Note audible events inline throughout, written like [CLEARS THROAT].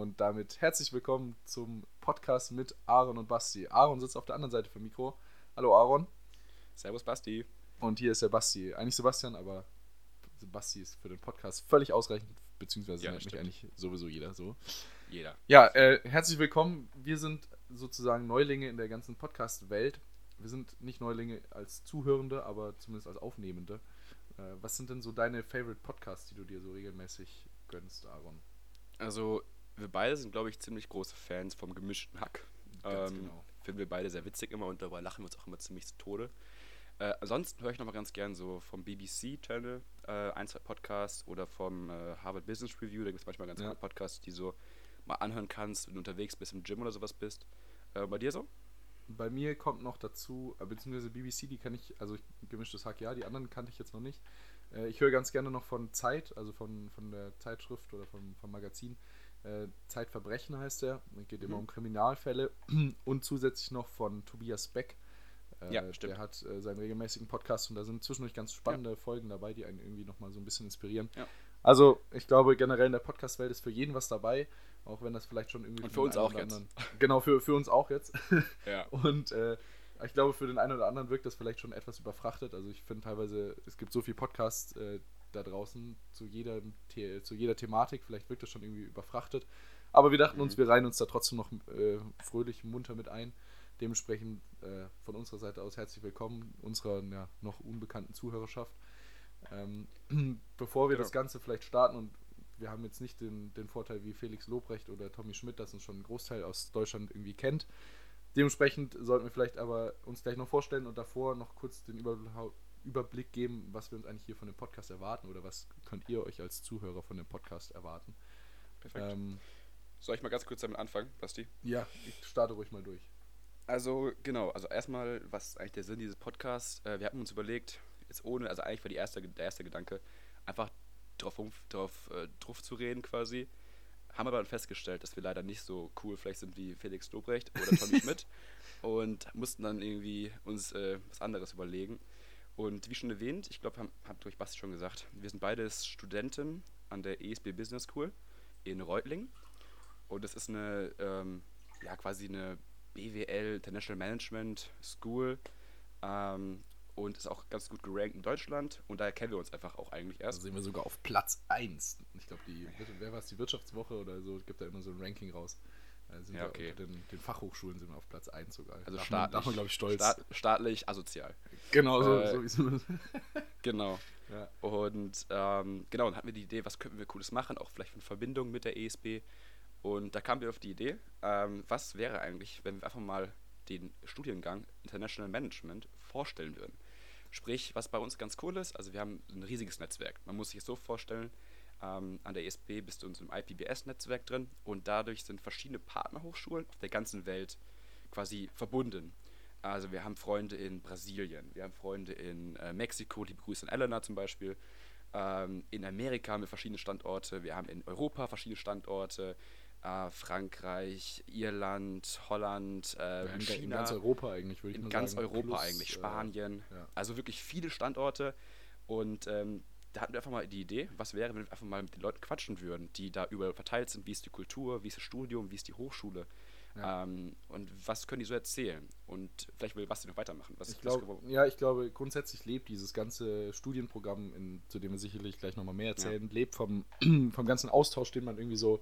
Und damit herzlich willkommen zum Podcast mit Aaron und Basti. Aaron sitzt auf der anderen Seite vom Mikro. Hallo Aaron. Servus Basti. Und hier ist der Basti. Eigentlich Sebastian, aber Basti ist für den Podcast völlig ausreichend, beziehungsweise Ja, nennt mich eigentlich sowieso jeder so. Jeder. Ja, äh, herzlich willkommen. Wir sind sozusagen Neulinge in der ganzen Podcast-Welt. Wir sind nicht Neulinge als Zuhörende, aber zumindest als Aufnehmende. Äh, was sind denn so deine Favorite Podcasts, die du dir so regelmäßig gönnst, Aaron? Also, wir beide sind, glaube ich, ziemlich große Fans vom gemischten Hack. Ganz ähm, genau. Finden wir beide sehr witzig immer und dabei lachen wir uns auch immer ziemlich zu Tode. Äh, ansonsten höre ich nochmal ganz gern so vom BBC-Channel äh, ein, zwei Podcasts oder vom äh, Harvard Business Review. Da gibt es manchmal ganz Ja. coole Podcasts, die so mal anhören kannst, wenn du unterwegs bist im Gym oder sowas bist. Äh, bei dir so? Bei mir kommt noch dazu, äh, beziehungsweise BBC, die kann ich, also ich, gemischtes Hack, ja, die anderen kannte ich jetzt noch nicht. Äh, ich höre ganz gerne noch von Zeit, also von, von der Zeitschrift oder vom, vom Magazin. Äh, Zeitverbrechen heißt der. Es geht immer Mhm. um Kriminalfälle [CLEARS THROAT] und zusätzlich noch von Tobias Beck. Äh, Ja, stimmt. Der hat äh, seinen regelmäßigen Podcast und da sind zwischendurch ganz spannende Folgen dabei, die einen irgendwie nochmal so ein bisschen inspirieren. Ja. Also, ich glaube, generell in der Podcast-Welt ist für jeden was dabei, auch wenn das vielleicht schon irgendwie. Und für uns auch jetzt. anderen- Genau, für, für uns auch jetzt. Ja. [LAUGHS] Und äh, ich glaube, für den einen oder anderen wirkt das vielleicht schon etwas überfrachtet. Also ich finde teilweise, es gibt so viel Podcasts äh, da draußen zu jeder, The zu jeder Thematik, vielleicht wirkt das schon irgendwie überfrachtet. Aber wir dachten uns, Mhm. wir reihen uns da trotzdem noch äh, fröhlich munter mit ein. Dementsprechend äh, von unserer Seite aus herzlich willkommen, unserer ja, noch unbekannten Zuhörerschaft. Ähm, [CLEARS THROAT] bevor wir Genau. das Ganze vielleicht starten und wir haben jetzt nicht den, den Vorteil wie Felix Lobrecht oder Tommy Schmidt, das uns schon ein Großteil aus Deutschland irgendwie kennt. Dementsprechend sollten wir vielleicht aber uns gleich noch vorstellen und davor noch kurz den Überblick geben, was wir uns eigentlich hier von dem Podcast erwarten oder was könnt ihr euch als Zuhörer von dem Podcast erwarten. Perfekt. Ähm, Soll ich mal ganz kurz damit anfangen, Basti? ja, ich starte ruhig mal durch. Also, genau, also erstmal, was ist eigentlich der Sinn dieses Podcasts? Äh, wir hatten uns überlegt, jetzt ohne, also eigentlich war die erste, der erste Gedanke, einfach drauf, drauf, äh, drauf zu reden quasi. Haben aber dann festgestellt, dass wir leider nicht so cool vielleicht sind wie Felix Lobrecht oder Tommy [LAUGHS] Schmidt und mussten dann irgendwie uns äh, was anderes überlegen. Und wie schon erwähnt, ich glaube, haben- hat durch Basti schon gesagt, wir sind beides Studenten an der ESB Business School in Reutlingen. Und das ist eine, ähm, ja, quasi eine BWL International Management School ähm, und ist auch ganz gut gerankt in Deutschland und daher kennen wir uns einfach auch eigentlich Da erst. sind wir sogar auf Platz 1. Ich glaube, die, wer war es, die Wirtschaftswoche oder so, gibt da immer so ein Ranking raus. Sind Ja, okay. unter den, den Fachhochschulen sind wir auf Platz 1 sogar. Also darf staatlich, darf man glaube ich, stolz. Staat, staatlich asozial. genau, so, Äh, so wie es immer [LAUGHS] Genau. ja. Und ähm, genau, dann hatten wir die Idee, was könnten wir Cooles machen, auch vielleicht in Verbindung mit der ESB. Und da kamen wir auf die Idee, ähm, was wäre eigentlich, wenn wir einfach mal den Studiengang International Management vorstellen würden. Sprich, was bei uns ganz cool ist, also wir haben ein riesiges Netzwerk. Man muss sich so vorstellen, ähm, an der ESB bist du in unserem IPBS-Netzwerk drin und dadurch sind verschiedene Partnerhochschulen auf der ganzen Welt quasi verbunden. Also wir haben Freunde in Brasilien, wir haben Freunde in äh, Mexiko, liebe Grüße an Elena zum Beispiel. Ähm, in Amerika haben wir verschiedene Standorte, wir haben in Europa verschiedene Standorte, äh, Frankreich, Irland, Holland, äh, in, China. in ganz Europa eigentlich, würde ich In ganz sagen. Europa Plus, eigentlich, äh, Spanien. ja. Also wirklich viele Standorte. Und ähm, da hatten wir einfach mal die Idee, was wäre, wenn wir einfach mal mit den Leuten quatschen würden, die da überall verteilt sind. Wie ist die Kultur, wie ist das Studium, wie ist die Hochschule? Ja. Ähm, und was können die so erzählen? Und vielleicht will Basti noch weitermachen. Was, Ich was glaube, gewo- ja, ich glaube, grundsätzlich lebt dieses ganze Studienprogramm, in, zu dem wir sicherlich gleich nochmal mehr erzählen, lebt vom, [CLEARS THROAT] vom ganzen Austausch, den man irgendwie so,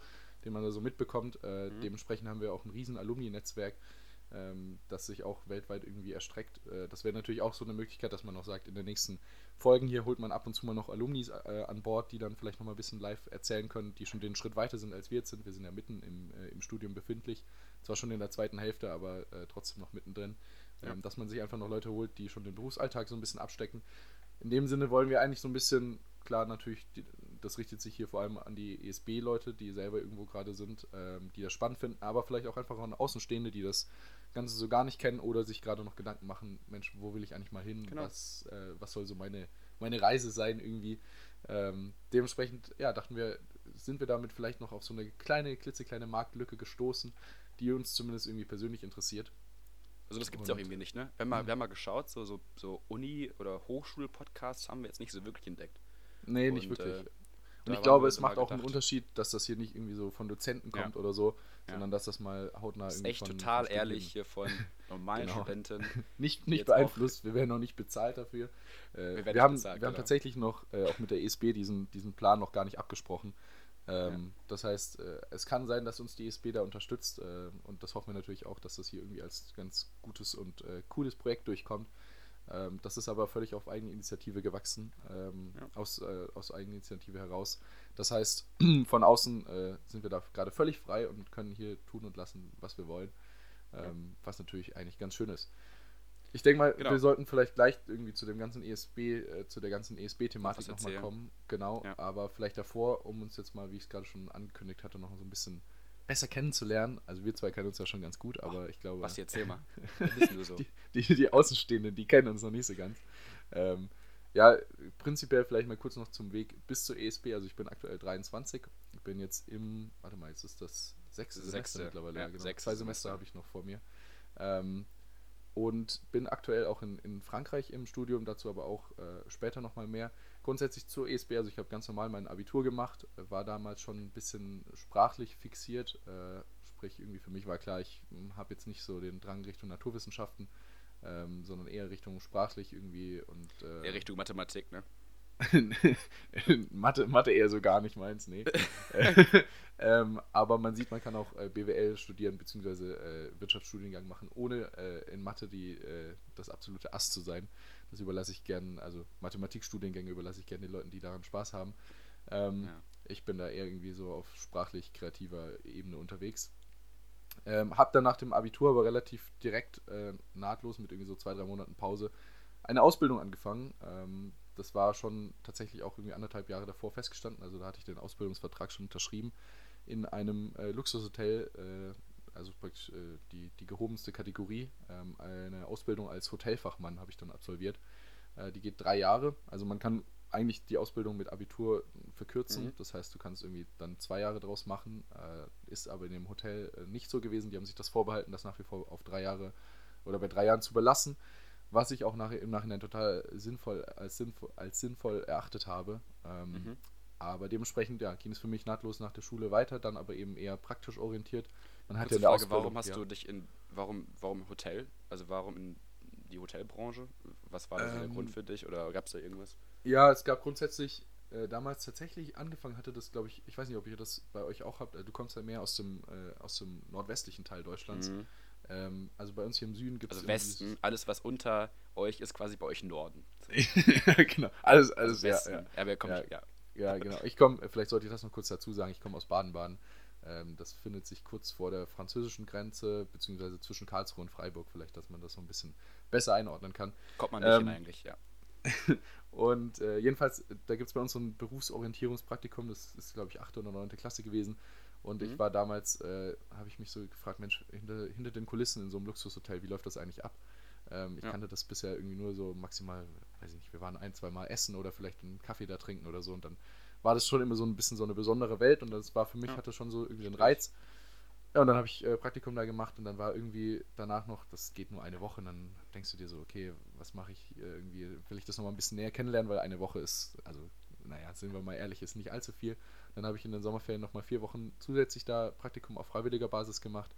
den man da so mitbekommt. Äh, Mhm. Dementsprechend haben wir auch ein riesen Alumni-Netzwerk, ähm, das sich auch weltweit irgendwie erstreckt. Äh, das wäre natürlich auch so eine Möglichkeit, dass man auch sagt, in den nächsten Folgen hier holt man ab und zu mal noch Alumnis äh, an Bord, die dann vielleicht nochmal ein bisschen live erzählen können, die schon den Schritt weiter sind, als wir jetzt sind. Wir sind ja mitten im, äh, im Studium befindlich. Zwar schon in der zweiten Hälfte, aber äh, trotzdem noch mittendrin. Ja. Ähm, dass man sich einfach noch Leute holt, die schon den Berufsalltag so ein bisschen abstecken. In dem Sinne wollen wir eigentlich so ein bisschen, klar, natürlich, die, das richtet sich hier vor allem an die ESB-Leute, die selber irgendwo gerade sind, ähm, die das spannend finden, aber vielleicht auch einfach an Außenstehende, die das Ganze so gar nicht kennen oder sich gerade noch Gedanken machen, Mensch, wo will ich eigentlich mal hin? Genau. Was, äh, was soll so meine, meine Reise sein irgendwie? Ähm, dementsprechend, ja, dachten wir, sind wir damit vielleicht noch auf so eine kleine, klitzekleine Marktlücke gestoßen, die uns zumindest irgendwie persönlich interessiert. Also das gibt es ja auch irgendwie nicht, ne? Wir haben mal, Mhm. wir haben mal geschaut, so, so, so Uni- oder Hochschul-Podcasts haben wir jetzt nicht so wirklich entdeckt. Nee, nicht Und, wirklich. äh, Und ich glaube, wir es macht auch einen. Unterschied, dass das hier nicht irgendwie so von Dozenten Ja. kommt oder so, Ja. sondern dass das mal hautnah Das ist irgendwie echt von, total von ehrlich hier von [LAUGHS] normalen Genau. Studenten. [LAUGHS] Nicht, nicht beeinflusst, wir werden noch nicht bezahlt dafür. Äh, wir, nicht haben, bezahlt, wir haben genau. tatsächlich noch, äh, auch mit der ESB, diesen, diesen Plan noch gar nicht abgesprochen. Ähm, Das heißt, äh, es kann sein, dass uns die ESB da unterstützt äh, und das hoffen wir natürlich auch, dass das hier irgendwie als ganz gutes und äh, cooles Projekt durchkommt. Ähm, das ist aber völlig auf Eigeninitiative gewachsen, ähm, Ja. aus, äh, aus Eigeninitiative heraus. Das heißt, [CLEARS THROAT] von außen äh, sind wir da gerade völlig frei und können hier tun und lassen, was wir wollen, ähm, was natürlich eigentlich ganz schön ist. Ich denke mal, Genau. wir sollten vielleicht gleich irgendwie zu dem ganzen ESB, äh, zu der ganzen ESB-Thematik nochmal kommen. Genau, Ja. aber vielleicht davor, um uns jetzt mal, wie ich es gerade schon angekündigt hatte, noch so ein bisschen besser kennenzulernen. Also wir zwei kennen uns ja schon ganz gut, aber ich glaube, Was [LAUGHS] du so? die, die, die Außenstehenden, die kennen uns noch nicht so ganz. Ähm, ja, prinzipiell vielleicht mal kurz noch zum Weg bis zur ESB. Also ich bin aktuell 23. Ich bin jetzt im, warte mal, jetzt ist das sechste Sechste, Semester mittlerweile. ja, genau. sechstes Zwei Semester Semester. habe ich noch vor mir. Ähm, und bin aktuell auch in, in Frankreich im Studium, dazu aber auch äh, später nochmal mehr. Grundsätzlich zur ESB, also ich habe ganz normal mein Abitur gemacht, war damals schon ein bisschen sprachlich fixiert. Äh, sprich, irgendwie für mich war klar, ich habe jetzt nicht so den Drang Richtung Naturwissenschaften, ähm, sondern eher Richtung sprachlich irgendwie und äh, Ja, Richtung Mathematik, ne? [LAUGHS] Mathe, Mathe eher so gar nicht meins, nee. Äh, [LAUGHS] ähm, aber man sieht, man kann auch äh, BWL studieren, beziehungsweise äh, Wirtschaftsstudiengang machen, ohne äh, in Mathe die, das absolute Ass zu sein. Das überlasse ich gern, also Mathematikstudiengänge überlasse ich gerne den Leuten, die daran Spaß haben. Ähm, Ja. Ich bin da eher irgendwie so auf sprachlich kreativer Ebene unterwegs. Ähm, hab dann nach dem Abitur aber relativ direkt äh, nahtlos mit irgendwie so zwei, drei Monaten Pause eine Ausbildung angefangen. Ähm, das war schon tatsächlich auch irgendwie anderthalb Jahre davor festgestanden. Also da hatte ich den Ausbildungsvertrag schon unterschrieben in einem äh, Luxushotel, äh, also praktisch äh, die, die gehobenste Kategorie. Ähm, eine Ausbildung als Hotelfachmann habe ich dann absolviert. Äh, die geht drei Jahre. Also man kann eigentlich die Ausbildung mit Abitur verkürzen. Mhm. Das heißt, du kannst irgendwie dann zwei Jahre draus machen. Äh, ist aber in dem Hotel äh, nicht so gewesen. Die haben sich das vorbehalten, das nach wie vor auf drei Jahre oder bei drei Jahren zu belassen. Was ich auch nach, im Nachhinein total sinnvoll als, sinnvoll als sinnvoll erachtet habe. Ähm, Mhm. Aber dementsprechend ja, ging es für mich nahtlos nach der Schule weiter, dann aber eben eher praktisch orientiert. Man hat ja in der Frage, Ausbildung, warum hast ja. du dich in, warum, warum Hotel? Also warum in die Hotelbranche? Was war da so der Ähm, Grund für dich oder gab es da irgendwas? Ja, es gab grundsätzlich äh, damals tatsächlich angefangen hatte das, glaube ich, ich weiß nicht, ob ihr das bei euch auch habt. Äh, du kommst ja mehr aus dem, äh, aus dem nordwestlichen Teil Deutschlands. Mhm. Ähm, also bei uns hier im Süden gibt es. Also Westen, alles was unter euch ist quasi bei euch Norden. [LAUGHS] genau, alles, alles Also ja, Westen. ja. Ja, Ja. ja. Ja, genau. Ich komme, vielleicht sollte ich das noch kurz dazu sagen, ich komme aus Baden-Baden. Ähm, das findet sich kurz vor der französischen Grenze, beziehungsweise zwischen Karlsruhe und Freiburg, vielleicht, dass man das so ein bisschen besser einordnen kann. Kommt man nicht Ähm, hin eigentlich, ja. [LAUGHS] Und äh, jedenfalls, da gibt es bei uns so ein Berufsorientierungspraktikum, das ist, glaube ich, 8. oder 9. Klasse gewesen. Und ich Mhm. war damals, äh, habe ich mich so gefragt, Mensch, hinter, hinter den Kulissen in so einem Luxushotel, wie läuft das eigentlich ab? Ähm, ich Ja. kannte das bisher irgendwie nur so maximal, weiß ich nicht, wir waren ein, zwei Mal essen oder vielleicht einen Kaffee da trinken oder so. Und dann war das schon immer so ein bisschen so eine besondere Welt und das war für mich, Ja. hatte schon so irgendwie den Reiz. Ja, und dann habe ich äh, Praktikum da gemacht und dann war irgendwie danach noch, das geht nur eine Woche, und dann denkst du dir so, okay, was mache ich äh, irgendwie, will ich das nochmal ein bisschen näher kennenlernen, weil eine Woche ist, also, naja, sind wir mal ehrlich, ist nicht allzu viel. Dann habe ich in den Sommerferien nochmal vier Wochen zusätzlich da Praktikum auf freiwilliger Basis gemacht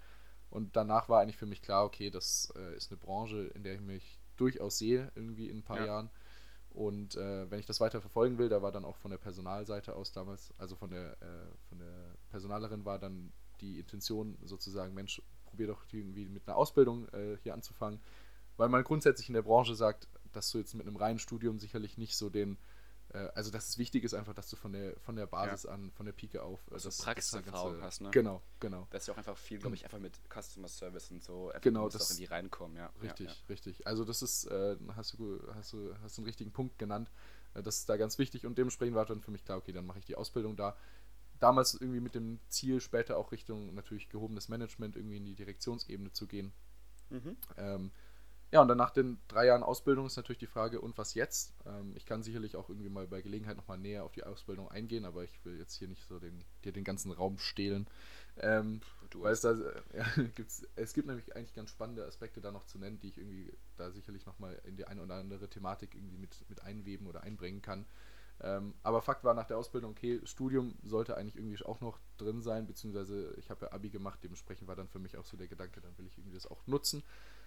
und danach war eigentlich für mich klar, okay, das äh, ist eine Branche, in der ich mich durchaus sehe, irgendwie in ein paar Ja. Jahren. Und äh, wenn ich das weiter verfolgen will, da war dann auch von der Personalseite aus damals, also von der, äh, von der Personalerin war dann die Intention sozusagen, Mensch, probier doch irgendwie mit einer Ausbildung äh, hier anzufangen, weil man grundsätzlich in der Branche sagt, dass du jetzt mit einem reinen Studium sicherlich nicht so den, also dass es wichtig ist einfach, dass du von der von der Basis an, von der Pike auf, äh, Also das, Praxiserfahrung hast, ne? Genau, genau. Das ist ja auch einfach viel, glaube ich, einfach mit Customer Service und so. Einfach, Genau, das- auch irgendwie reinkommen, ja. Richtig, Ja, ja. richtig. Also das ist, äh, hast, du, hast, du, hast du einen richtigen Punkt genannt. Äh, das ist da ganz wichtig und dementsprechend war dann für mich klar, okay, dann mache ich die Ausbildung da. Damals irgendwie mit dem Ziel, später auch Richtung natürlich gehobenes Management, irgendwie in die Direktionsebene zu gehen. Mhm. Ähm, ja, und dann nach den drei Jahren Ausbildung ist natürlich die Frage, und was jetzt? Ähm, ich kann sicherlich auch irgendwie mal bei Gelegenheit nochmal näher auf die Ausbildung eingehen, aber ich will jetzt hier nicht so den, dir den ganzen Raum stehlen. Ähm, Du hast, da, [LAUGHS] ja, es gibt nämlich eigentlich ganz spannende Aspekte da noch zu nennen, die ich irgendwie da sicherlich nochmal in die eine oder andere Thematik irgendwie mit, mit einweben oder einbringen kann. Ähm, aber Fakt war nach der Ausbildung, okay, Studium sollte eigentlich irgendwie auch noch drin sein, beziehungsweise ich habe ja Abi gemacht, dementsprechend war dann für mich auch so der Gedanke, dann will ich irgendwie das auch nutzen,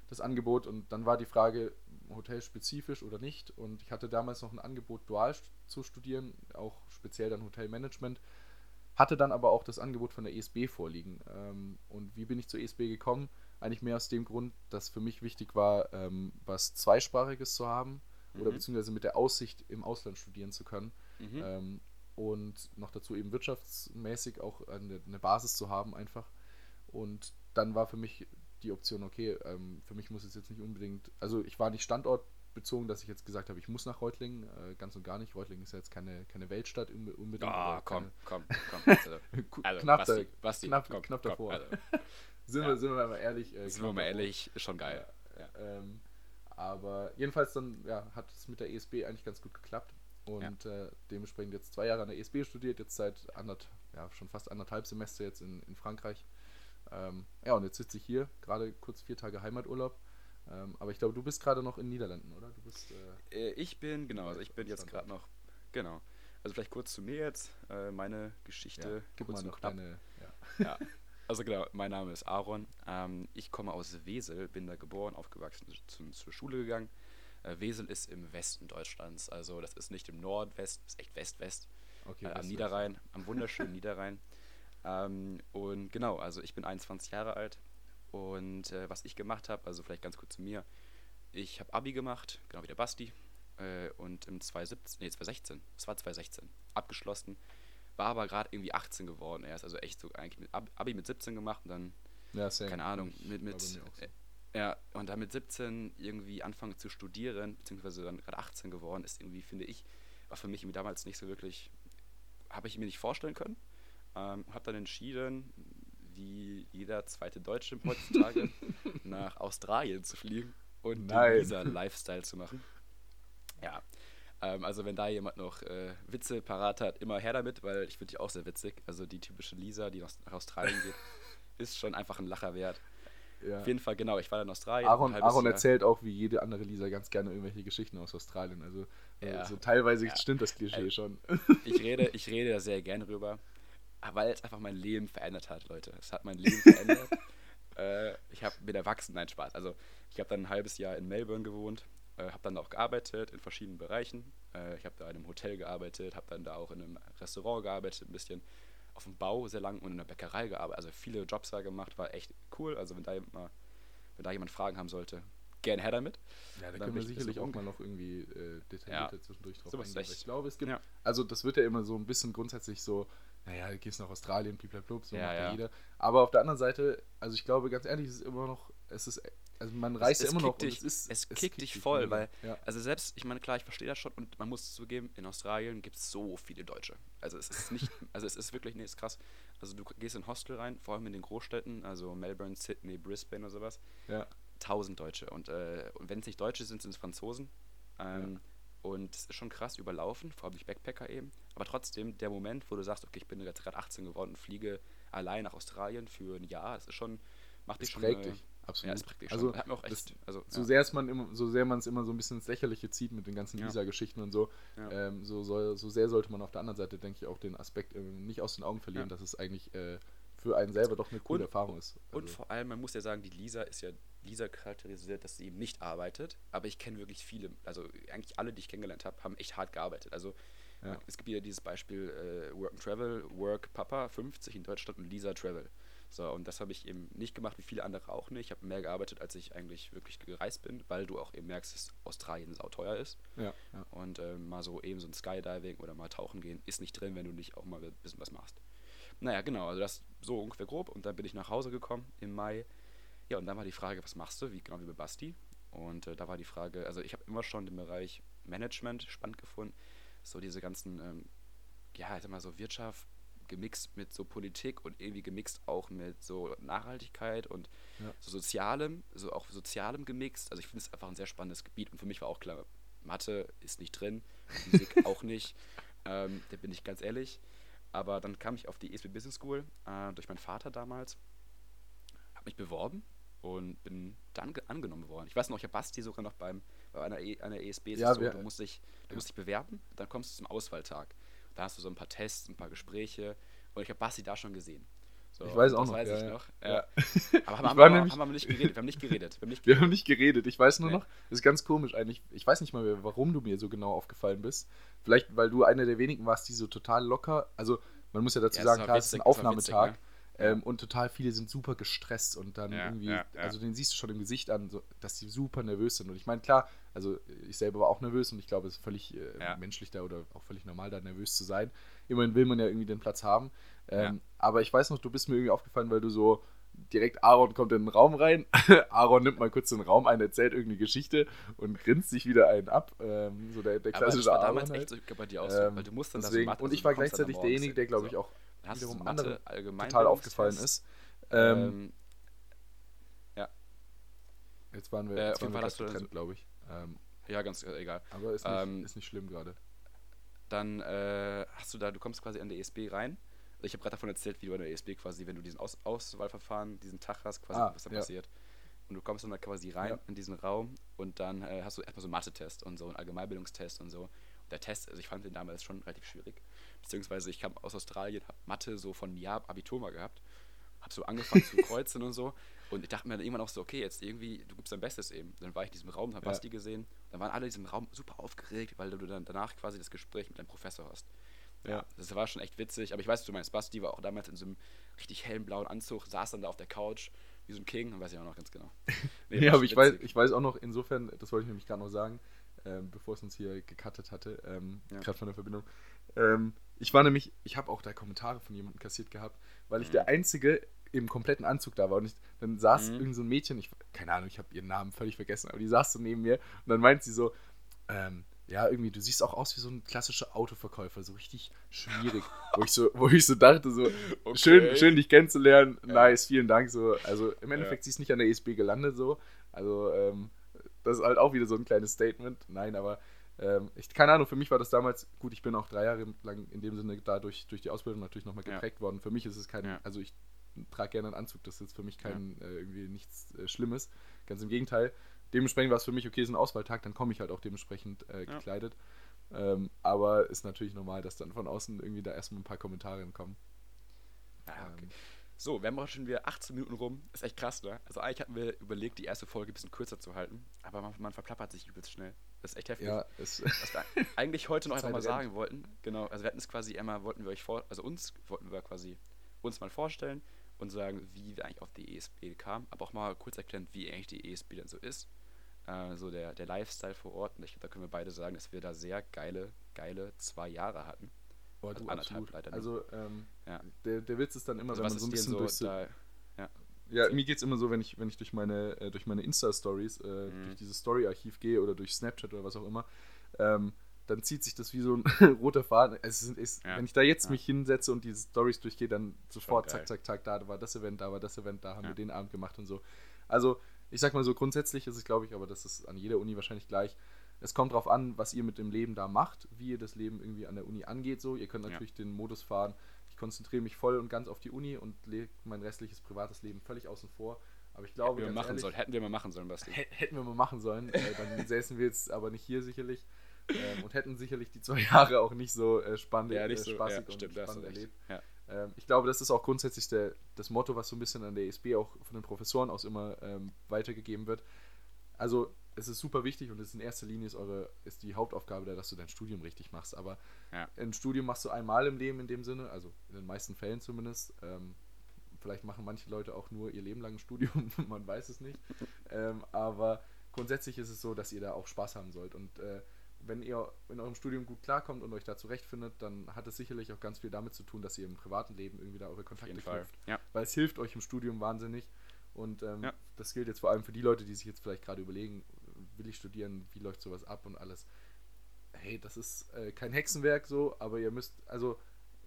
das Angebot. Und dann war die Frage, hotelspezifisch oder nicht. Und ich hatte damals noch ein Angebot, dual zu studieren, auch speziell dann Hotelmanagement. Hatte dann aber auch das Angebot von der ESB vorliegen. Ähm, und wie bin ich zur ESB gekommen? Eigentlich mehr aus dem Grund, dass für mich wichtig war, ähm, was Zweisprachiges zu haben mhm. oder beziehungsweise mit der Aussicht, im Ausland studieren zu können. Mhm. Ähm, und noch dazu eben wirtschaftsmäßig auch eine, eine, Basis zu haben einfach. Und dann war für mich die Option, okay, ähm, für mich muss es jetzt nicht unbedingt, also ich war nicht standortbezogen, dass ich jetzt gesagt habe, ich muss nach Reutlingen, äh, ganz und gar nicht. Reutlingen ist ja jetzt keine, keine Weltstadt unbedingt. Ah, komm, komm, [LAUGHS] komm, Also, also, knapp, Basti, Basti, knapp, komm, knapp davor. Komm, also. [LAUGHS] sind, ja. wir, sind wir mal ehrlich. Äh, sind wir mal ehrlich, schon geil. Ja, ähm, aber jedenfalls dann ja, hat es mit der ESB eigentlich ganz gut geklappt. Und ja. äh, dementsprechend jetzt zwei Jahre an der ESB studiert, jetzt seit anderth, ja, schon fast anderthalb Semester jetzt in, in Frankreich. Ähm, ja, und jetzt sitze ich hier, gerade kurz vier Tage Heimaturlaub. Ähm, aber ich glaube, du bist gerade noch in Niederlanden, oder? Du bist, äh, äh ich bin, genau, also ich bin jetzt gerade noch, genau. Also vielleicht kurz zu mir jetzt, äh, meine Geschichte. Ja, gib mal noch deine, ja. ja. Also genau, mein Name ist Aaron. Ähm, ich komme aus Wesel, bin da geboren, aufgewachsen, zu, zur Schule gegangen. Äh, Wesel ist im Westen Deutschlands, also das ist nicht im Nordwest, ist echt West-West. Okay, äh, am Niederrhein, am wunderschönen Niederrhein. [LAUGHS] Ähm, und genau, also ich bin 21 Jahre alt und äh, was ich gemacht habe, also vielleicht ganz kurz zu mir. Ich habe Abi gemacht, genau wie der Basti. Äh, und im 2017, nee, 2016, es war 2016, abgeschlossen war aber gerade irgendwie 18 geworden erst. Also echt so eigentlich mit Abi mit 17 gemacht und dann, ja, keine Ahnung, mit, mit so. äh, ja, und dann mit 17 irgendwie anfangen zu studieren, beziehungsweise dann gerade 18 geworden, ist irgendwie, finde ich, war für mich damals nicht so wirklich, habe ich mir nicht vorstellen können. Ähm, habe dann entschieden, wie jeder zweite Deutsche heutzutage, [LAUGHS] nach Australien zu fliegen und Nein. diesen Lifestyle zu machen. Ja, ähm, also wenn da jemand noch äh, Witze parat hat, immer her damit, weil ich finde die auch sehr witzig. Also die typische Lisa, die nach Australien geht, [LAUGHS] ist schon einfach ein Lacher wert. Ja. Auf jeden Fall, genau, ich war in Australien. Aaron, Aaron erzählt auch wie jede andere Lisa ganz gerne irgendwelche Geschichten aus Australien. Also, ja. also teilweise ja. stimmt das Klischee schon. Ich rede, [LAUGHS] ich rede da sehr gerne drüber, weil es einfach mein Leben verändert hat, Leute. Es hat mein Leben verändert. [LAUGHS] äh, ich habe mit erwachsen, nein, Spaß. Also ich habe dann ein halbes Jahr in Melbourne gewohnt äh, habe dann auch gearbeitet in verschiedenen Bereichen. Äh, ich habe da in einem Hotel gearbeitet, habe dann da auch in einem Restaurant gearbeitet, ein bisschen auf dem Bau sehr lang und in der Bäckerei gearbeitet. Also viele Jobs da gemacht, war echt cool. Also wenn da jemand, mal, wenn da jemand Fragen haben sollte, gerne her damit. Ja, da können wir sicherlich auch mal noch irgendwie äh, detaillierter ja. zwischendurch drauf eingehen. Ich glaube, es gibt, ja. also das wird ja immer so ein bisschen grundsätzlich so, naja, du gehst nach Australien, blablabla, so ja, macht ja jeder. Aber auf der anderen Seite, also ich glaube, ganz ehrlich, es ist immer noch, es ist also man reist es, ja immer noch. Dich, es, ist, es, es kickt dich voll, weil, ja. also selbst, ich meine, klar, ich verstehe das schon und man muss zugeben, in Australien gibt es so viele Deutsche. Also es ist nicht, [LAUGHS] also es ist wirklich, nee, ist krass. Also du gehst in Hostel rein, vor allem in den Großstädten, also Melbourne, Sydney, Brisbane oder sowas. Ja. Tausend Deutsche. Und, äh, und wenn es nicht Deutsche sind, sind es Franzosen. Ähm, ja. Und es ist schon krass überlaufen, vor allem durch Backpacker eben. Aber trotzdem, der Moment, wo du sagst, okay, ich bin jetzt gerade 18 geworden und fliege allein nach Australien für ein Jahr, das ist schon, macht dich schon. Prägt dich Absolut. Ja, praktisch. Also, echt, also so ja. sehr es man immer, so sehr man es immer so ein bisschen ins Lächerliche zieht mit den ganzen Visa-Geschichten und so, ähm, so, soll, so sehr sollte man auf der anderen Seite, denke ich, auch den Aspekt äh, nicht aus den Augen verlieren, dass es eigentlich äh, für einen selber doch eine coole und, Erfahrung ist. Also. Und vor allem, man muss ja sagen, die Lisa ist ja Lisa charakterisiert, dass sie eben nicht arbeitet, aber ich kenne wirklich viele, also eigentlich alle, die ich kennengelernt habe, haben echt hart gearbeitet. Also ja. es gibt wieder dieses Beispiel äh, Work and Travel, Work Papa 50 in Deutschland und Lisa Travel. So, und das habe ich eben nicht gemacht, wie viele andere auch nicht. Ich habe mehr gearbeitet, als ich eigentlich wirklich gereist bin, weil du auch eben merkst, dass Australien sauteuer ist. Ja, ja. Und äh, mal so eben so ein Skydiving oder mal tauchen gehen ist nicht drin, wenn du nicht auch mal ein bisschen was machst. Naja, genau, also das so ungefähr grob. Und dann bin ich nach Hause gekommen im Mai. Ja, und dann war die Frage, was machst du? Wie genau wie bei Basti. Und äh, da war die Frage, also ich habe immer schon den Bereich Management spannend gefunden. So diese ganzen, ähm, ja, ich sag mal so Wirtschaft, gemixt mit so Politik und irgendwie gemixt auch mit so Nachhaltigkeit und ja. so Sozialem, so auch Sozialem gemixt. Also ich finde es einfach ein sehr spannendes Gebiet und für mich war auch klar, Mathe ist nicht drin, Physik [LAUGHS] auch nicht, ähm, da bin ich ganz ehrlich. Aber dann kam ich auf die ESB Business School äh, durch meinen Vater damals, habe mich beworben und bin dann angenommen worden. Ich weiß noch, ich habe Basti sogar noch beim, bei einer, e, einer ESB, ja, so, du, musst dich, du musst dich bewerben, dann kommst du zum Auswahltag. Da hast du so ein paar Tests, ein paar Gespräche und ich habe Basti da schon gesehen. So, ich weiß auch noch. Weiß ja, ich ja. noch. Ja. [LAUGHS] Aber haben, haben, nämlich, haben, wir nicht geredet. Wir haben nicht geredet. Wir haben nicht geredet. [LAUGHS] Wir haben nicht geredet. Ich weiß nur nee. noch, das ist ganz komisch eigentlich. Ich weiß nicht mal, mehr, warum du mir so genau aufgefallen bist. Vielleicht, weil du einer der wenigen warst, die so total locker. Also, man muss ja dazu sagen, klar, es ist ein Aufnahmetag. Witzig, ne? Ähm, und total viele sind super gestresst und dann ja, irgendwie, ja, ja. also den siehst du schon im Gesicht an, so, dass die super nervös sind. Und ich meine, klar, also ich selber war auch nervös und ich glaube, es ist völlig äh, menschlich da oder auch völlig normal, da nervös zu sein. Immerhin will man ja irgendwie den Platz haben. Ähm, aber ich weiß noch, du bist mir irgendwie aufgefallen, weil du so direkt Aaron kommt in den Raum rein. [LAUGHS] Aaron nimmt mal kurz den Raum ein, erzählt irgendeine Geschichte und grinst sich wieder einen ab. Ähm, so der, der klassische Aber das war Aaron damals halt. echt so bei dir auch so, Ähm, weil du musst dann Deswegen, da so Mathe, und ich war gleichzeitig derjenige, der, glaube so. ich, auch hast du wiederum so Mathe, allgemein total aufgefallen ist. Ähm, Ähm, jetzt waren wir, äh, jetzt auf jeden waren wir Fall hast du getrennt, dann so- glaube ich. Ähm, ja, ganz äh, egal. aber ist nicht, Ähm, ist nicht schlimm gerade. Dann äh, hast du da, du kommst quasi an der ESB rein. Also Ich habe gerade davon erzählt, wie du an der ESB quasi, wenn du diesen Aus Auswahlverfahren, diesen Tag hast, quasi, Ah, was dann ja. passiert. Und du kommst dann da quasi rein Ja. in diesen Raum und dann äh, hast du erstmal so einen Mathe-Test und so einen Allgemeinbildungstest und so. Und der Test, also ich fand den damals schon relativ schwierig. Beziehungsweise ich kam aus Australien, habe Mathe so von Jahr Abitur mal gehabt. Habe so angefangen zu [LAUGHS] kreuzen und so. Und ich dachte mir dann irgendwann auch so, okay, jetzt irgendwie, du gibst dein Bestes eben. Dann war ich in diesem Raum, habe Ja. Basti gesehen. Dann waren alle in diesem Raum super aufgeregt, weil du dann danach quasi das Gespräch mit deinem Professor hast. Ja, das war schon echt witzig. Aber ich weiß, was du meinst, Basti war auch damals in so einem richtig hellen blauen Anzug, saß dann da auf der Couch wie so ein King, weiß ich auch noch ganz genau. [LAUGHS] Nee, war aber ich weiß, ich weiß auch noch, insofern, das wollte ich nämlich gerade noch sagen, ähm, bevor es uns hier gecuttet hatte, ähm, Ja. gerade von der Verbindung. Ähm, ich war nämlich, ich habe auch da Kommentare von jemandem kassiert gehabt, weil ich Mhm. der Einzige im kompletten Anzug da war. Und ich, dann saß Mhm. irgend so ein Mädchen, ich, keine Ahnung, ich habe ihren Namen völlig vergessen, aber die saß so neben mir und dann meint sie so, ähm, ja, irgendwie, du siehst auch aus wie so ein klassischer Autoverkäufer, so richtig schwierig. wo, ich so, wo ich so dachte, so, Okay. schön, schön dich kennenzulernen, Ja. nice, vielen Dank. So. Also im Endeffekt, Ja. sie ist nicht an der ESB gelandet, so. Also, ähm, das ist halt auch wieder so ein kleines Statement. Nein, aber ähm, ich, keine Ahnung, für mich war das damals, gut, ich bin auch drei Jahre lang in dem Sinne dadurch durch die Ausbildung natürlich nochmal Ja. geprägt worden. Für mich ist es kein, Ja. also ich trage gerne einen Anzug, das ist jetzt für mich kein äh, irgendwie nichts äh, Schlimmes. Ganz im Gegenteil. Dementsprechend war es für mich, okay, ist ein Auswahltag, dann komme ich halt auch dementsprechend äh, Ja. gekleidet. Ähm, aber ist natürlich normal, dass dann von außen irgendwie da erstmal ein paar Kommentare kommen. Ja, okay. Ähm, So, wir haben auch schon wieder 18 Minuten rum. Ist echt krass, ne? Also eigentlich hatten wir überlegt, die erste Folge ein bisschen kürzer zu halten, aber man, man verplappert sich übelst schnell. Das ist echt heftig. ja, es, Was wir [LAUGHS] eigentlich heute noch einfach mal sagen wollten. Genau, also wir hatten es quasi einmal, wollten wir euch vor, also uns wollten wir quasi uns mal vorstellen und sagen, wie wir eigentlich auf die ESB kamen, aber auch mal kurz erklären, wie eigentlich die ESB denn so ist. Äh, so der, der Lifestyle vor Ort. Und ich glaube, da können wir beide sagen, dass wir da sehr geile, geile zwei Jahre hatten. Boah, Also du, anderthalb absolut. leider nicht. Also, ähm, Ja. der, der Witz ist dann immer, Also wenn man so ein bisschen durch so, da, Ja, mir geht es immer so, wenn ich, wenn ich durch meine, äh, durch meine Insta-Stories, äh, Mhm. durch dieses Story-Archiv gehe oder durch Snapchat oder was auch immer, ähm, dann zieht sich das wie so ein [LAUGHS] roter Faden. Es ist, ist, Ja. Wenn ich da jetzt Ja. mich hinsetze und diese Stories durchgehe, dann sofort zack, zack, zack, da war das Event, da war das Event, da haben Ja. wir den Abend gemacht und so. Also, ich sag mal so, grundsätzlich ist es, glaube ich, aber das ist an jeder Uni wahrscheinlich gleich. Es kommt darauf an, was ihr mit dem Leben da macht, wie ihr das Leben irgendwie an der Uni angeht. So, ihr könnt Ja. natürlich den Modus fahren. Ich konzentriere mich voll und ganz auf die Uni und lege mein restliches privates Leben völlig außen vor. Aber ich glaube, hätten wir machen ehrlich, sollen. Hätten wir mal machen sollen, Basti. Hä- Hätten wir mal machen sollen. Äh, dann [LAUGHS] säßen wir jetzt aber nicht hier sicherlich. Ähm, und hätten sicherlich die zwei Jahre auch nicht so äh, spannend, Ja, nicht äh, so, spaßig ja, und stimmt, spannend erlebt. Ja. Ähm, ich glaube, das ist auch grundsätzlich der, das Motto, was so ein bisschen an der ESB auch von den Professoren aus immer ähm, weitergegeben wird. Also es ist super wichtig und es ist in erster Linie ist, eure, ist die Hauptaufgabe da, dass du dein Studium richtig machst. Aber Ja. ein Studium machst du einmal im Leben in dem Sinne, also in den meisten Fällen zumindest. Ähm, vielleicht machen manche Leute auch nur ihr Leben lang ein Studium, [LAUGHS] man weiß es nicht. Ähm, aber grundsätzlich ist es so, dass ihr da auch Spaß haben sollt. Und äh, wenn ihr in eurem Studium gut klarkommt und euch da zurechtfindet, dann hat es sicherlich auch ganz viel damit zu tun, dass ihr im privaten Leben irgendwie da eure Kontakte knüpft. Ja. Weil es hilft euch im Studium wahnsinnig. Und ähm, Ja. das gilt jetzt vor allem für die Leute, die sich jetzt vielleicht gerade überlegen, will ich studieren, wie läuft sowas ab und alles. Hey, das ist äh, kein Hexenwerk so, aber ihr müsst, also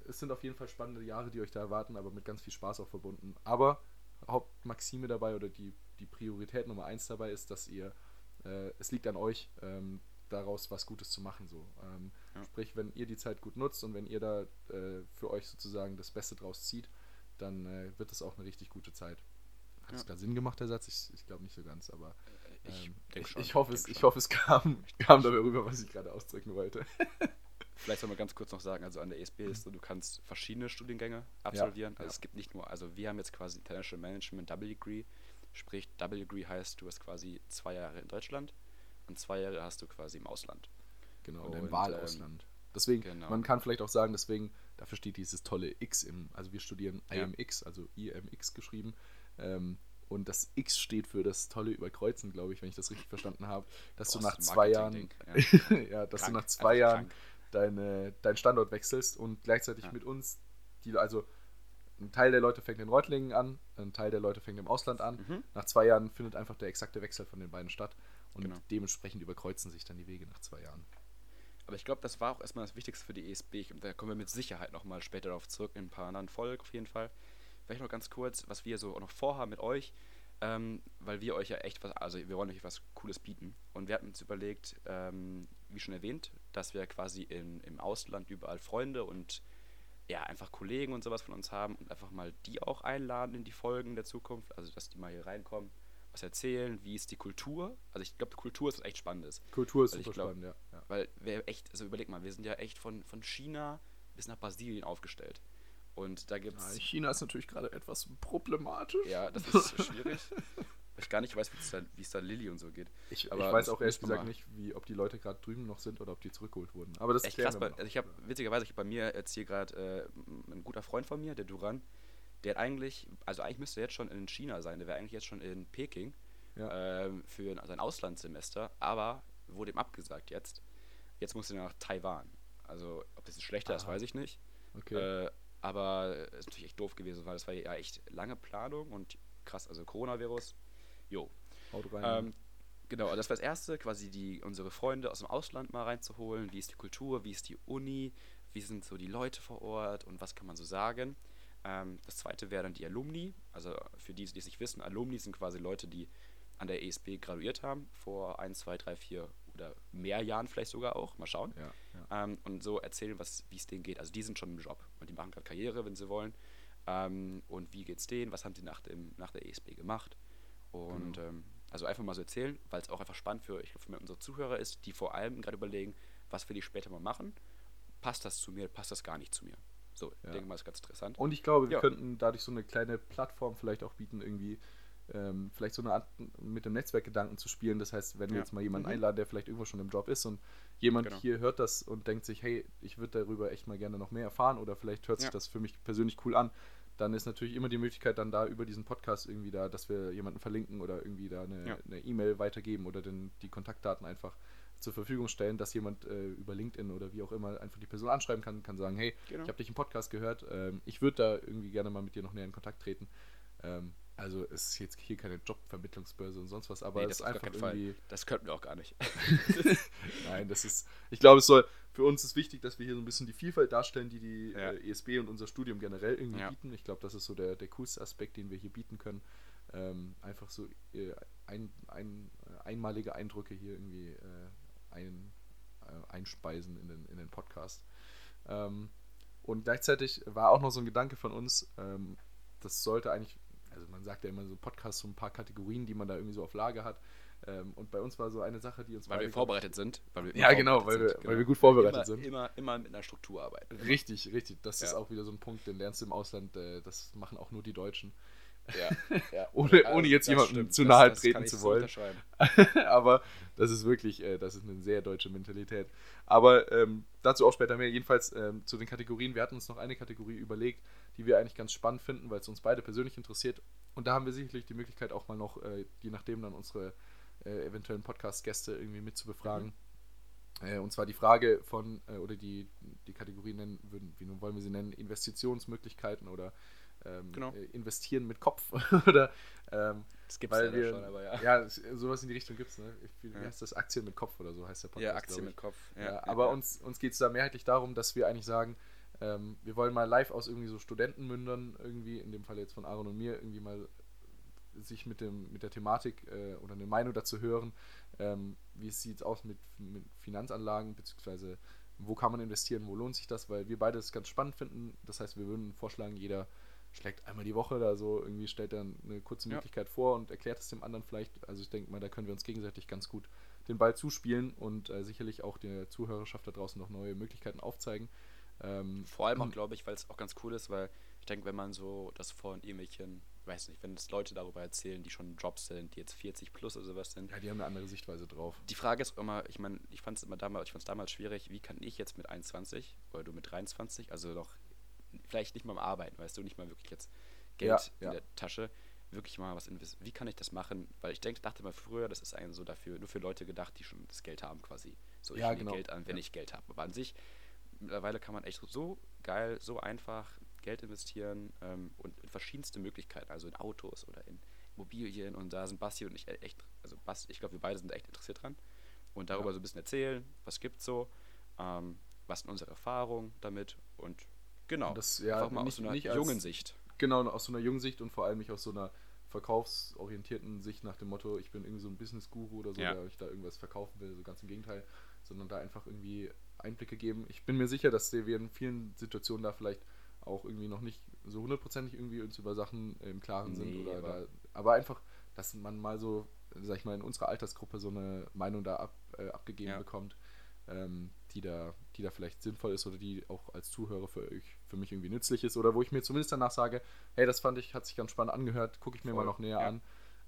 es sind auf jeden Fall spannende Jahre, die euch da erwarten, aber mit ganz viel Spaß auch verbunden. Aber Hauptmaxime dabei oder die, die Priorität Nummer eins dabei ist, dass ihr, äh, es liegt an euch, ähm, daraus was Gutes zu machen. So. Ähm, Ja. Sprich, wenn ihr die Zeit gut nutzt und wenn ihr da äh, für euch sozusagen das Beste draus zieht, dann äh, wird es auch eine richtig gute Zeit. hat es da Sinn gemacht, der Satz? Ich, ich glaube nicht so ganz, aber Äh, Ich, ähm, schon, ich, hoffe, es, ich hoffe, es kam, [LAUGHS] kam dabei rüber, was ich gerade ausdrücken wollte. [LAUGHS] Vielleicht soll man ganz kurz noch sagen, also an der ESB ist so, du kannst verschiedene Studiengänge absolvieren. also ja. es gibt nicht nur, also wir haben jetzt quasi International Management Double Degree, sprich Double Degree heißt, du hast quasi zwei Jahre in Deutschland und zwei Jahre hast du quasi im Ausland. Genau, in Und, dem ähm, Wahlausland. Deswegen, genau. man kann vielleicht auch sagen, deswegen, dafür steht dieses tolle X im, also wir studieren Ja. IMX, also IMX geschrieben. Ähm, und das X steht für das tolle Überkreuzen, glaube ich, wenn ich das richtig verstanden habe. Dass du Boah, nach ist ein zwei Jahren, Marketing-Ding, [LAUGHS] ja, dass Krank, du nach zwei Jahren krank. deine, deinen Standort wechselst und gleichzeitig Ja. mit uns, die, also ein Teil der Leute fängt in Reutlingen an, ein Teil der Leute fängt im Ausland an. Mhm. Nach zwei Jahren findet einfach der exakte Wechsel von den beiden statt und Genau. dementsprechend überkreuzen sich dann die Wege nach zwei Jahren. Aber ich glaube, das war auch erstmal das Wichtigste für die ESB. Und da kommen wir mit Sicherheit nochmal später darauf zurück, in ein paar anderen Folgen auf jeden Fall. Vielleicht noch ganz kurz, was wir so auch noch vorhaben mit euch, ähm, weil wir euch ja echt was, also wir wollen euch was Cooles bieten. Und wir hatten uns überlegt, ähm, wie schon erwähnt, dass wir quasi in, im Ausland überall Freunde und ja, einfach Kollegen und sowas von uns haben und einfach mal die auch einladen in die Folgen der Zukunft. Also, dass die mal hier reinkommen, was erzählen, wie ist die Kultur. Also, ich glaube, Kultur ist was echt Spannendes. Kultur ist super glaub- spannend, ja. ja. Weil wir echt, also überleg mal, wir sind ja echt von, von China bis nach Brasilien aufgestellt. Und da gibt es. China ist natürlich gerade etwas problematisch. Ja, das ist [LAUGHS] schwierig. Weil ich gar nicht weiß, wie es da, Lilly und so geht. Ich, Aber ich weiß auch ehrlich gesagt nicht, wie, ob die Leute gerade drüben noch sind oder ob die zurückgeholt wurden. Aber das klären krass. Bei, also ich habe witzigerweise, ich hab bei mir jetzt hier gerade äh, ein guter Freund von mir, der Duran, der hat eigentlich, also eigentlich müsste er jetzt schon in China sein, der wäre eigentlich jetzt schon in Peking Ja. ähm, für sein Auslandssemester, aber wurde ihm abgesagt jetzt. Jetzt muss er nach Taiwan. Also, ob das jetzt schlechter ist, Aha. weiß ich nicht. Okay. Äh, aber ist natürlich echt doof gewesen, weil das war ja echt lange Planung und krass, also Coronavirus. Jo. Haut rein. Ähm, genau, das war das erste, quasi die, unsere Freunde aus dem Ausland mal reinzuholen. Wie ist die Kultur, wie ist die Uni, wie sind so die Leute vor Ort und was kann man so sagen. Ähm, das zweite wäre dann die Alumni. Also für die, die es nicht wissen, Alumni sind quasi Leute, die an der ESB graduiert haben, vor ein, zwei, drei, vier oder mehr Jahren vielleicht sogar auch. Mal schauen. ja, ja. Ähm, und so erzählen, was, wie es denen geht. Also die sind schon im Job und die machen gerade Karriere, wenn sie wollen. Ähm, und wie geht's denen? Was haben sie nach, dem, nach der ESB gemacht? Und Genau. ähm, also einfach mal so erzählen, weil es auch einfach spannend für, ich glaub, für unsere Zuhörer ist, die vor allem gerade überlegen, was will ich später mal machen? Passt das zu mir? Passt das gar nicht zu mir? So, ich Ja. denke mal, ist ganz interessant. Und ich glaube, wir Ja. könnten dadurch so eine kleine Plattform vielleicht auch bieten, irgendwie ähm, vielleicht so eine Art mit dem Netzwerkgedanken zu spielen. Das heißt, wenn wir Ja. jetzt mal jemanden Mhm. einladen, der vielleicht irgendwo schon im Job ist und jemand Genau. hier hört das und denkt sich, hey, ich würde darüber echt mal gerne noch mehr erfahren oder vielleicht hört sich Ja. das für mich persönlich cool an, dann ist natürlich immer die Möglichkeit dann da über diesen Podcast irgendwie da, dass wir jemanden verlinken oder irgendwie da eine E-Mail weitergeben oder den, die Kontaktdaten einfach zur Verfügung stellen, dass jemand äh, über LinkedIn oder wie auch immer einfach die Person anschreiben kann, kann sagen, hey, Genau. ich habe dich im Podcast gehört, ähm, ich würde da irgendwie gerne mal mit dir noch näher in Kontakt treten. Ähm, also es ist jetzt hier keine Jobvermittlungsbörse und sonst was, aber Nee, ist das gar einfach keinen Fall. irgendwie. Das könnten wir auch gar nicht. [LAUGHS] [LAUGHS] Nein, das ist. Ich glaube, es soll. Für uns ist wichtig, dass wir hier so ein bisschen die Vielfalt darstellen, die die Ja. äh, ESB und unser Studium generell irgendwie Ja. bieten. Ich glaube, das ist so der, der coolste Aspekt, den wir hier bieten können. Ähm, einfach so äh, ein, ein, äh, einmalige Eindrücke hier irgendwie äh, ein, äh, einspeisen in den, in den Podcast. Ähm, und gleichzeitig war auch noch so ein Gedanke von uns, ähm, das sollte eigentlich, also man sagt ja immer so Podcast, so ein paar Kategorien, die man da irgendwie so auf Lage hat. Ähm, und bei uns war so eine Sache, die uns Weil wir vorbereitet sind. Weil wir Ja, genau, weil wir- sind, weil wir gut vorbereitet immer, sind. Immer, immer mit einer Struktur arbeiten. Richtig, richtig. Das ist Ja. auch wieder so ein Punkt, den lernst du im Ausland. Äh, das machen auch nur die Deutschen. Ja, ja. [LAUGHS] Ohne- Also, ohne jetzt das jemandem stimmt. zu Das- nahe das treten kann ich zu wollen. [LAUGHS] Aber das ist wirklich, äh, das ist eine sehr deutsche Mentalität. Aber ähm, dazu auch später mehr. Jedenfalls ähm, zu den Kategorien. Wir hatten uns noch eine Kategorie überlegt, die wir eigentlich ganz spannend finden, weil es uns beide persönlich interessiert. Und da haben wir sicherlich die Möglichkeit auch mal noch, äh, je nachdem dann unsere äh, eventuellen Podcast-Gäste irgendwie mit zu befragen. Äh, und zwar die Frage von, äh, oder die, die Kategorie nennen, würden, wie nun wollen wir sie nennen, Investitionsmöglichkeiten oder ähm, Genau. äh, investieren mit Kopf [LAUGHS] oder ähm, Das gibt es weil ja wir, schon, aber ja. ja, sowas in die Richtung gibt es, ne? Wie Ja. heißt das? Aktien mit Kopf oder so heißt der Podcast. Ja, Aktien mit Kopf. Ja, aber uns, uns geht es da mehrheitlich darum, dass wir eigentlich sagen, ähm, wir wollen mal live aus irgendwie so Studentenmündern irgendwie, in dem Fall jetzt von Aaron und mir, irgendwie mal sich mit, dem, mit der Thematik äh, oder eine Meinung dazu hören, ähm, wie es sieht aus mit, mit Finanzanlagen, beziehungsweise wo kann man investieren, wo lohnt sich das, weil wir beide es ganz spannend finden. Das heißt, wir würden vorschlagen, jeder schlägt einmal die Woche da so, irgendwie stellt er eine kurze Ja. Möglichkeit vor und erklärt es dem anderen vielleicht. Also ich denke mal, da können wir uns gegenseitig ganz gut den Ball zuspielen und äh, sicherlich auch der Zuhörerschaft da draußen noch neue Möglichkeiten aufzeigen. Ähm, Vor allem auch, und- glaube ich, weil es auch ganz cool ist, weil ich denke, wenn man so das von irgendwelchen, weiß nicht, wenn es Leute darüber erzählen, die schon Jobs sind, die jetzt 40 plus oder sowas sind, ja, die haben eine andere Sichtweise drauf. die Frage ist immer, ich meine, ich fand es immer damals, ich fand es damals schwierig, wie kann ich jetzt mit 21 oder du mit 23, also noch vielleicht nicht mal am Arbeiten, weißt du, nicht mal wirklich jetzt Geld Ja, in der Tasche, wirklich mal was investieren. Wie kann ich das machen? Weil ich denke, dachte mal früher, das ist eigentlich so dafür, nur für Leute gedacht, die schon das Geld haben quasi. So, ich Ja, genau. Geld an, wenn ich Geld habe. Aber an sich, mittlerweile kann man echt so, so geil, so einfach Geld investieren ähm, und in verschiedenste Möglichkeiten, also in Autos oder in Immobilien und da sind Basti und ich e- echt, also Basti, ich glaube, wir beide sind echt interessiert dran und darüber Ja. so ein bisschen erzählen, was gibt's so, ähm, was sind unsere Erfahrungen damit und genau, das, ja, einfach mal nicht- aus so einer als- jungen Sicht. Genau, aus so einer jungen Sicht und vor allem nicht aus so einer verkaufsorientierten Sicht nach dem Motto, ich bin irgendwie so ein Business-Guru oder so, Ja. der euch da irgendwas verkaufen will, so ganz im Gegenteil, sondern da einfach irgendwie Einblicke geben. Ich bin mir sicher, dass wir in vielen Situationen da vielleicht auch irgendwie noch nicht so hundertprozentig irgendwie uns über Sachen im Klaren sind Nee, oder aber- da, aber einfach, dass man mal so, sag ich mal, in unserer Altersgruppe so eine Meinung da ab, äh, abgegeben Ja. bekommt, ähm, die da, die da vielleicht sinnvoll ist oder die auch als Zuhörer für euch, für mich irgendwie nützlich ist oder wo ich mir zumindest danach sage, hey, das fand ich, hat sich ganz spannend angehört, gucke ich mir Voll, mal noch näher ja. an.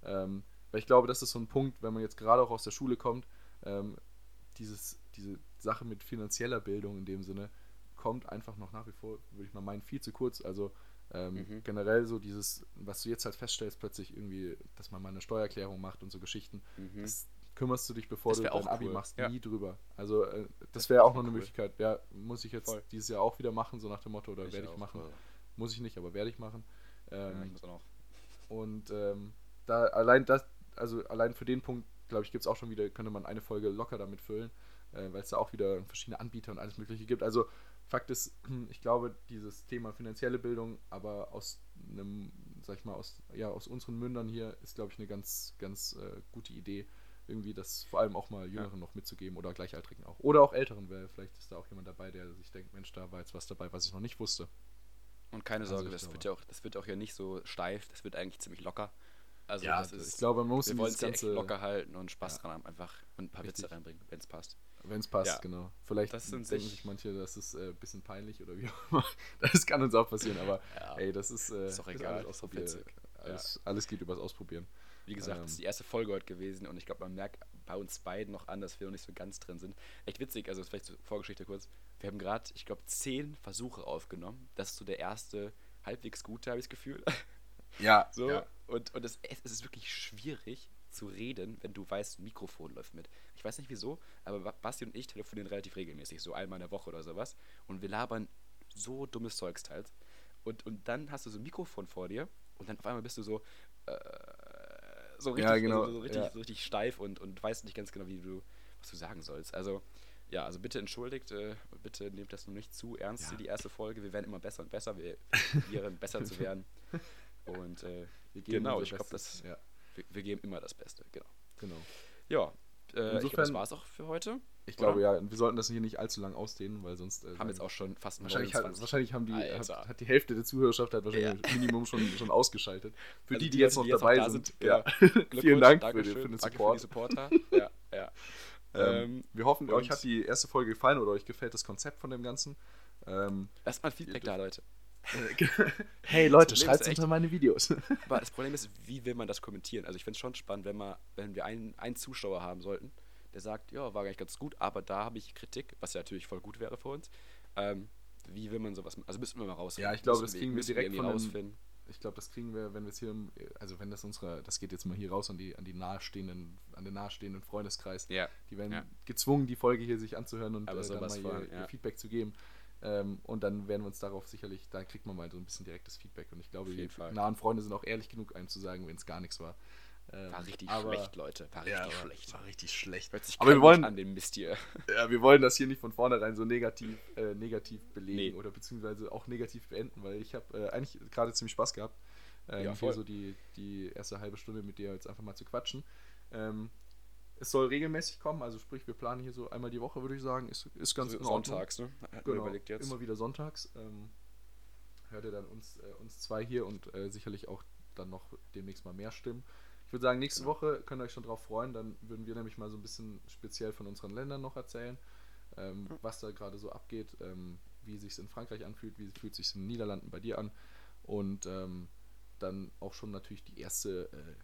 Ähm, weil ich glaube, das ist so ein Punkt, wenn man jetzt gerade auch aus der Schule kommt, ähm, dieses, diese Sache mit finanzieller Bildung in dem Sinne kommt einfach noch nach wie vor, würde ich mal meinen, viel zu kurz. Also ähm, Mhm. generell so dieses, was du jetzt halt feststellst, plötzlich irgendwie, dass man mal eine Steuererklärung macht und so Geschichten, Mhm. das kümmerst du dich, bevor du dein auch Abi cool, machst, ja. nie drüber. Also äh, das wäre wär auch noch eine cool. Möglichkeit. Ja, muss ich jetzt Voll. dieses Jahr auch wieder machen, so nach dem Motto, oder Ich werde ich auch, machen. äh, Muss ich nicht, aber werde ich machen. ja, Ähm, ich muss auch und ähm, da allein das, also allein für den Punkt, glaube ich, gibt es auch schon wieder, könnte man eine Folge locker damit füllen, äh, weil es da auch wieder verschiedene Anbieter und alles Mögliche gibt. Also Fakt ist, [CLEARS THROAT] ich glaube, dieses Thema finanzielle Bildung, aber aus einem, sag ich mal, aus, ja, aus unseren Mündern hier ist, glaube ich, eine ganz, ganz äh, gute Idee, irgendwie das vor allem auch mal Jüngeren noch mitzugeben oder Gleichaltrigen auch. Oder auch Älteren, weil vielleicht ist da auch jemand dabei, der sich denkt, Mensch, da war jetzt was dabei, was ich noch nicht wusste. Und keine Also Sorge, das wird ja auch, das wird auch ja nicht so steif, das wird eigentlich ziemlich locker. Also ja, das ist, ich glaube, man muss wir wollen es ja echt locker halten und Spaß Ja. dran haben einfach und ein paar Richtig. Witze reinbringen, wenn es passt. Wenn es passt, Ja. genau. Vielleicht denken sich- manche, das ist äh, ein bisschen peinlich oder wie auch immer. [LAUGHS] Das kann uns auch passieren, aber Ja. ey, das ist, äh, Ist doch egal, alles ist witzig. Alles, alles geht übers Ausprobieren. Wie gesagt, das ist Ähm. die erste Folge heute gewesen und ich glaube, man merkt bei uns beiden noch an, dass wir noch nicht so ganz drin sind. Echt witzig, also vielleicht zur Vorgeschichte kurz. Wir haben gerade, ich glaube, zehn Versuche aufgenommen. Das ist so der erste halbwegs gute, habe ich das Gefühl. [LAUGHS] Ja, So. ja. Und, und es, es ist wirklich schwierig zu reden, wenn du weißt, ein Mikrofon läuft mit. Ich weiß nicht wieso, aber Ba- Basti und ich telefonieren relativ regelmäßig, so einmal in der Woche oder sowas. Und wir labern so dummes Zeugs teils. Und, und dann hast du so ein Mikrofon vor dir und dann auf einmal bist du so, äh, so richtig, Ja, genau, also so, richtig, so richtig steif und, und weißt nicht ganz genau, wie du, was du sagen sollst. Also, ja, also bitte entschuldigt, äh, bitte nehmt das nur nicht zu ernst, die erste Folge. Wir werden immer besser und besser, wir [LAUGHS] probieren besser zu werden. Und äh, Wir geben genau, ich glaube, das wir, wir geben immer das Beste, genau. genau. Ja, äh, ich glaube, das Insofern- war es auch für heute. Ich Oder? glaube, ja, wir sollten das hier nicht allzu lang ausdehnen, weil sonst. Äh, Haben jetzt auch schon fast Wahrscheinlich, hat, 29. wahrscheinlich haben die, hat, hat die Hälfte der Zuhörerschaft hat wahrscheinlich Minimum schon, schon ausgeschaltet. Für Also die, die jetzt noch dabei da sind, genau. ja. [LAUGHS] Vielen Dank für, den- für den danke Support. Für die Supporter. ja, ja. [LAUGHS] Ähm, wir hoffen, und- euch hat die erste Folge gefallen oder euch gefällt das Konzept von dem Ganzen. Ähm, Lasst mal Feedback da, Leute. [LAUGHS] hey Leute, schreibt unter meine Videos. Aber das Problem ist, wie will man das kommentieren? Also ich finde es schon spannend, wenn, man, wenn wir einen, einen Zuschauer haben sollten, der sagt, ja, war eigentlich ganz gut, aber da habe ich Kritik, was ja natürlich voll gut wäre für uns. Ähm, wie will man sowas machen? Also müssen wir mal rausfinden. Ja, ich glaube, das kriegen wir müssen direkt irgendwie von den- rausfinden. Ich glaube, das kriegen wir, wenn wir es hier, also wenn das unsere, das geht jetzt mal hier raus an die, an die nahestehenden, an den nahestehenden Freundeskreis. Ja. Die werden Ja. gezwungen, die Folge hier sich anzuhören und Aber äh, dann mal ihr, von, ihr ja. Feedback zu geben. Ähm, und dann werden wir uns darauf sicherlich, da kriegt man mal so ein bisschen direktes Feedback. Und ich glaube, die nahen Freunde sind auch ehrlich genug, einem zu sagen, wenn es gar nichts war. Ähm, War richtig aber- schlecht, Leute. War richtig Ja, schlecht. war richtig schlecht. Hört sich Aber wir wollen, an den Mist hier. [LAUGHS] ja, wir wollen das hier nicht von vornherein so negativ, äh, negativ belegen Nee. oder beziehungsweise auch negativ beenden, weil ich habe äh, eigentlich gerade ziemlich Spaß gehabt, ähm, Ja, hier so die, die erste halbe Stunde mit dir jetzt einfach mal zu quatschen. Ähm, es soll regelmäßig kommen, also sprich, wir planen hier so einmal die Woche, würde ich sagen, ist, ist ganz So. Sonntags, ne? Hat Genau, überlegt jetzt. immer wieder sonntags. Ähm, hört ihr dann uns, äh, uns zwei hier und äh, sicherlich auch dann noch demnächst mal mehr Stimmen. Ich würde sagen, nächste Genau. Woche könnt ihr euch schon drauf freuen. Dann würden wir nämlich mal so ein bisschen speziell von unseren Ländern noch erzählen, ähm, was da gerade so abgeht, ähm, wie sich in Frankreich anfühlt, wie fühlt sich in den Niederlanden bei dir an und ähm, dann auch schon natürlich die erste äh,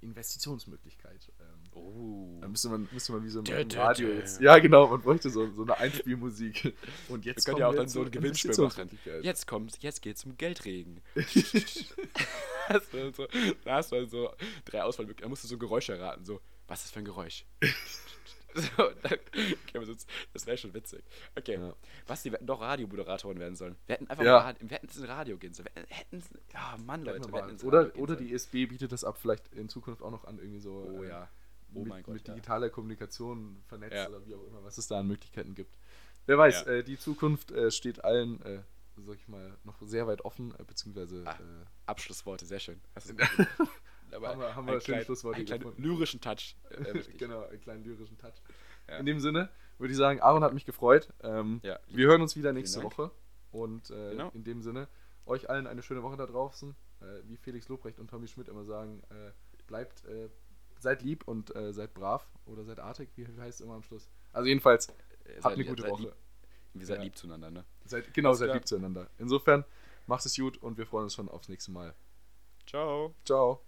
Investitionsmöglichkeit. Ähm, Oh. da müsste man, müsste man wie so Dö, dö, Radio dö. jetzt. Ja, genau, man bräuchte so, so eine Einspielmusik. [LAUGHS] Und Wir jetzt können kommen ja auch wir dann so ein Gewinnspiel machen. Jetzt kommt, jetzt geht's um Geldregen. [LAUGHS] [LAUGHS] so, da hast du dann so drei Auswahlmöglichkeiten. Da musst du so ein Geräusch erraten. So, was ist das für ein Geräusch? [LAUGHS] so, dann, das wäre schon witzig. Okay, Ja. Basti, wir hätten doch Radiomoderatoren werden sollen. Wir hätten einfach Ja. mal Radio, wir hätten ins Radio gehen sollen. Wir hätten, ja, Mann, Leute. Wir wir hätten mal. ins Oder, oder die ESB bietet das ab, vielleicht in Zukunft auch noch an, irgendwie so Oh äh, ja. Oh mit, mein Gott. mit ja. digitaler Kommunikation vernetzt Ja. oder wie auch immer, was es da an Möglichkeiten gibt. Wer weiß, Ja. äh, die Zukunft äh, steht allen, äh, sag ich mal, noch sehr weit offen, äh, beziehungsweise Ah, äh, Abschlussworte, sehr schön. [LAUGHS] Aber Haben wir- haben wir kleinen, Schlussworte einen kleinen lyrischen Touch. Äh, [LAUGHS] genau, einen kleinen lyrischen Touch. Ja. In dem Sinne würde ich sagen, Aaron hat mich gefreut. Ähm, Ja. Wir hören uns wieder nächste. Woche. Und äh, Genau. in dem Sinne, euch allen eine schöne Woche da draußen. Äh, wie Felix Lobrecht und Tommy Schmidt immer sagen, äh, bleibt, äh, seid lieb und äh, seid brav oder seid artig, wie heißt es immer am Schluss. Also jedenfalls, habt seid eine gute seid Woche. Lieb, wir seid Ja. lieb zueinander, ne? Seid, genau, seid lieb zueinander. Insofern, macht es gut und wir freuen uns schon aufs nächste Mal. Ciao. Ciao.